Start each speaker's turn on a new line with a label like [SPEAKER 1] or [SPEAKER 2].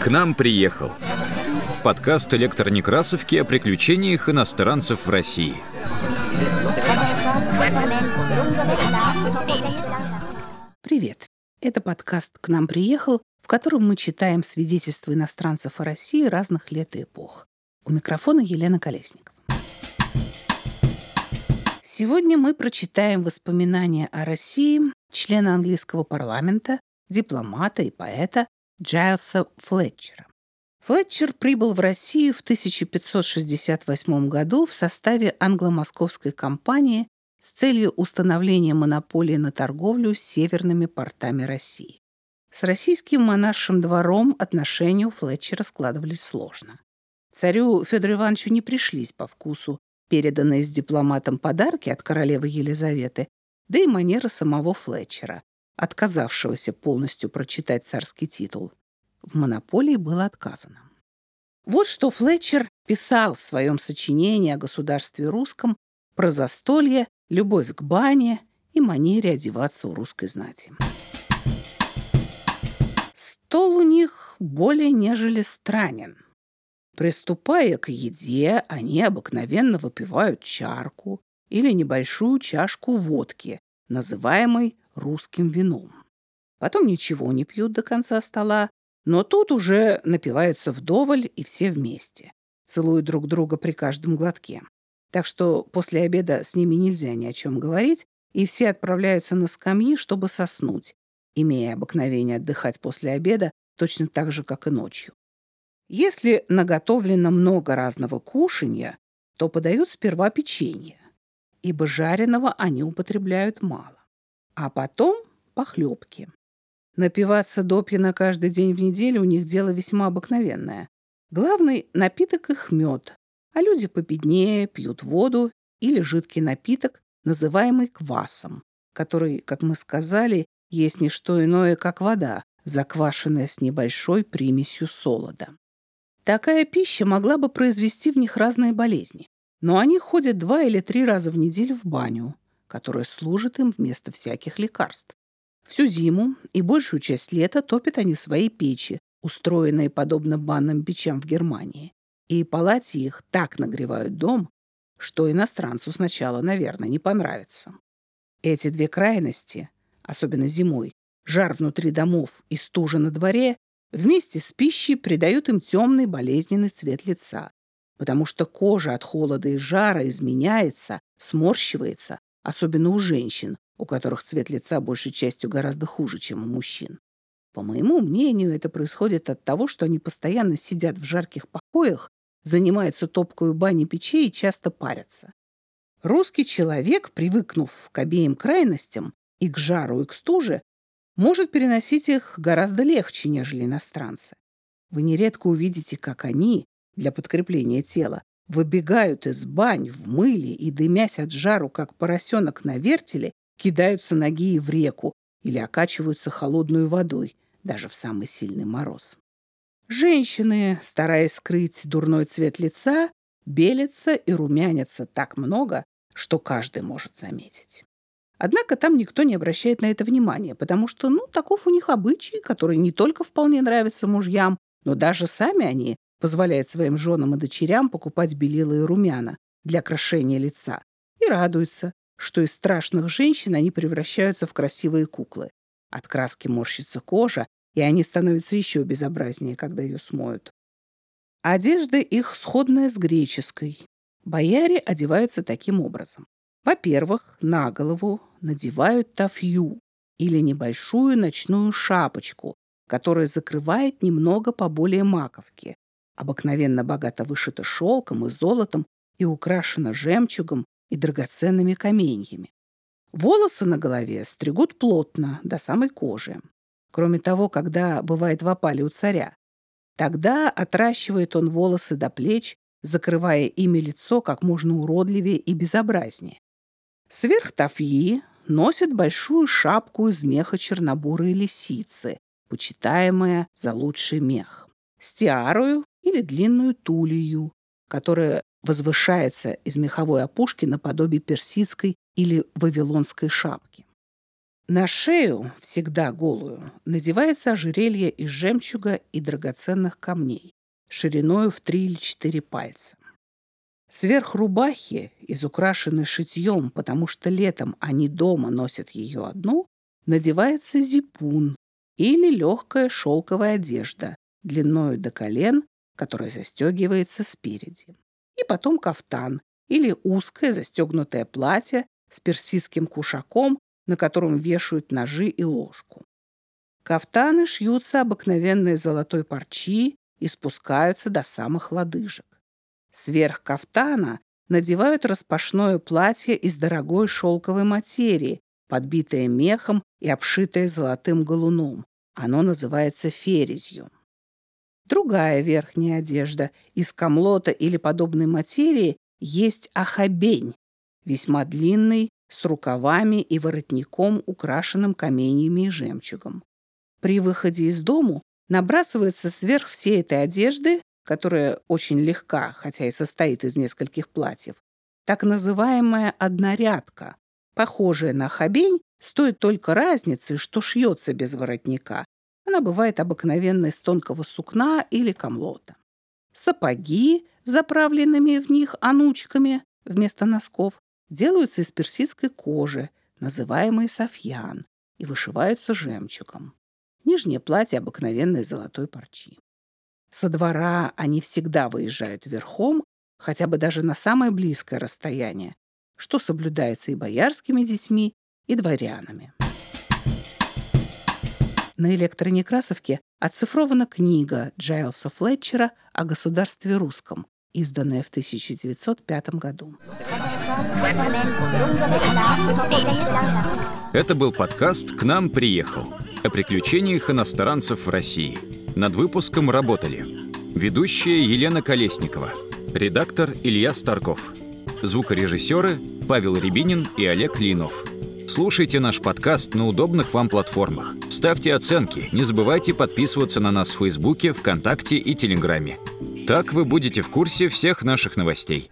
[SPEAKER 1] К нам приехал. Подкаст электронекрасовки о приключениях иностранцев в России.
[SPEAKER 2] Привет! Это подкаст «К нам приехал», в котором мы читаем свидетельства иностранцев о России разных лет и эпох. У микрофона Елена Колесникова. Сегодня мы прочитаем воспоминания о России члена английского парламента, дипломата и поэта Джайлса Флетчера. Флетчер прибыл в Россию в 1568 году в составе англо-московской компании с целью установления монополии на торговлю с северными портами России. С российским монаршим двором отношения у Флетчера складывались сложно. Царю Федору Ивановичу не пришлись по вкусу переданные с дипломатом подарки от королевы Елизаветы, да и манера самого Флетчера, отказавшегося полностью прочитать царский титул. В монополии было отказано. Вот что Флетчер писал в своем сочинении о государстве русском про застолье, любовь к бане и манере одеваться у русской знати. Стол у них более нежели странен. Приступая к еде, они обыкновенно выпивают чарку или небольшую чашку водки, называемой русским вином. Потом ничего не пьют до конца стола, но тут уже напиваются вдоволь и все вместе, целуют друг друга при каждом глотке. Так что после обеда с ними нельзя ни о чем говорить, и все отправляются на скамьи, чтобы соснуть, имея обыкновение отдыхать после обеда точно так же, как и ночью. Если наготовлено много разного кушанья, то подают сперва печенье, ибо жареного они употребляют мало, а потом похлебки. Напиваться допья на каждый день в неделю у них дело весьма обыкновенное. Главный напиток их мед, а люди победнее пьют воду или жидкий напиток, называемый квасом, который, как мы сказали, есть не что иное, как вода, заквашенная с небольшой примесью солода. Такая пища могла бы произвести в них разные болезни. Но они ходят два или три раза в неделю в баню, которая служит им вместо всяких лекарств. Всю зиму и большую часть лета топят они свои печи, устроенные подобно банным печам в Германии. И палати их так нагревают дом, что иностранцу сначала, наверное, не понравится. Эти две крайности, особенно зимой, жар внутри домов и стужа на дворе, Вместе с пищей придают им темный болезненный цвет лица, потому что кожа от холода и жара изменяется, сморщивается, особенно у женщин, у которых цвет лица большей частью гораздо хуже, чем у мужчин. По моему мнению, это происходит от того, что они постоянно сидят в жарких покоях, занимаются топкой баней печей и часто парятся. Русский человек, привыкнув к обеим крайностям, и к жару, и к стуже, может переносить их гораздо легче, нежели иностранцы. Вы нередко увидите, как они, для подкрепления тела, выбегают из бань в мыле и, дымясь от жару, как поросенок на вертеле, кидаются ноги в реку или окачиваются холодной водой, даже в самый сильный мороз. Женщины, стараясь скрыть дурной цвет лица, белятся и румянятся так много, что каждый может заметить. Однако там никто не обращает на это внимания, потому что, ну, таков у них обычай, который не только вполне нравится мужьям, но даже сами они позволяют своим женам и дочерям покупать белила и румяна для окрашения лица и радуются, что из страшных женщин они превращаются в красивые куклы. От краски морщится кожа, и они становятся еще безобразнее, когда ее смоют. Одежда их сходная с греческой. Бояре одеваются таким образом. Во-первых, на голову надевают тафью или небольшую ночную шапочку, которая закрывает немного поболее маковки. Обыкновенно богато вышита шелком и золотом и украшена жемчугом и драгоценными каменьями. Волосы на голове стригут плотно, до самой кожи. Кроме того, когда бывает в опале у царя, тогда отращивает он волосы до плеч, закрывая ими лицо как можно уродливее и безобразнее. Сверх тафьи носят большую шапку из меха чернобурой лисицы, почитаемая за лучший мех, стиарую или длинную тулью, которая возвышается из меховой опушки наподобие персидской или вавилонской шапки. На шею, всегда голую, надевается ожерелье из жемчуга и драгоценных камней, шириною в три или четыре пальца. Сверх рубахи, изукрашенной шитьем, потому что летом они дома носят ее одну, надевается зипун или легкая шелковая одежда, длиною до колен, которая застегивается спереди. И потом кафтан или узкое застегнутое платье с персидским кушаком на котором вешают ножи и ложку. Кафтаны шьются обыкновенной золотой парчи и спускаются до самых лодыжек. Сверх кафтана надевают распашное платье из дорогой шелковой материи, подбитое мехом и обшитое золотым галуном. Оно называется ферезью. Другая верхняя одежда из камлота или подобной материи есть ахабень, весьма длинный с рукавами и воротником, украшенным каменьями и жемчугом. При выходе из дому набрасывается сверх всей этой одежды, которая очень легка, хотя и состоит из нескольких платьев, так называемая однорядка, похожая на хабень, стоит только разницы, что шьется без воротника. Она бывает обыкновенной из тонкого сукна или камлота. Сапоги, заправленными в них анучками вместо носков, делаются из персидской кожи, называемой софьян, и вышиваются жемчугом. Нижнее платье обыкновенной золотой парчи. Со двора они всегда выезжают верхом, хотя бы даже на самое близкое расстояние, что соблюдается и боярскими детьми, и дворянами. На электронекрасовке оцифрована книга Джайлса Флетчера о государстве русском, изданная в 1905 году.
[SPEAKER 1] Это был подкаст «К нам приехал» о приключениях иностранцев в России. Над выпуском работали ведущая Елена Колесникова, редактор Илья Старков, звукорежиссеры Павел Рябинин и Олег Линов. Слушайте наш подкаст на удобных вам платформах. Ставьте оценки, не забывайте подписываться на нас в Фейсбуке, ВКонтакте и Телеграме. Так вы будете в курсе всех наших новостей.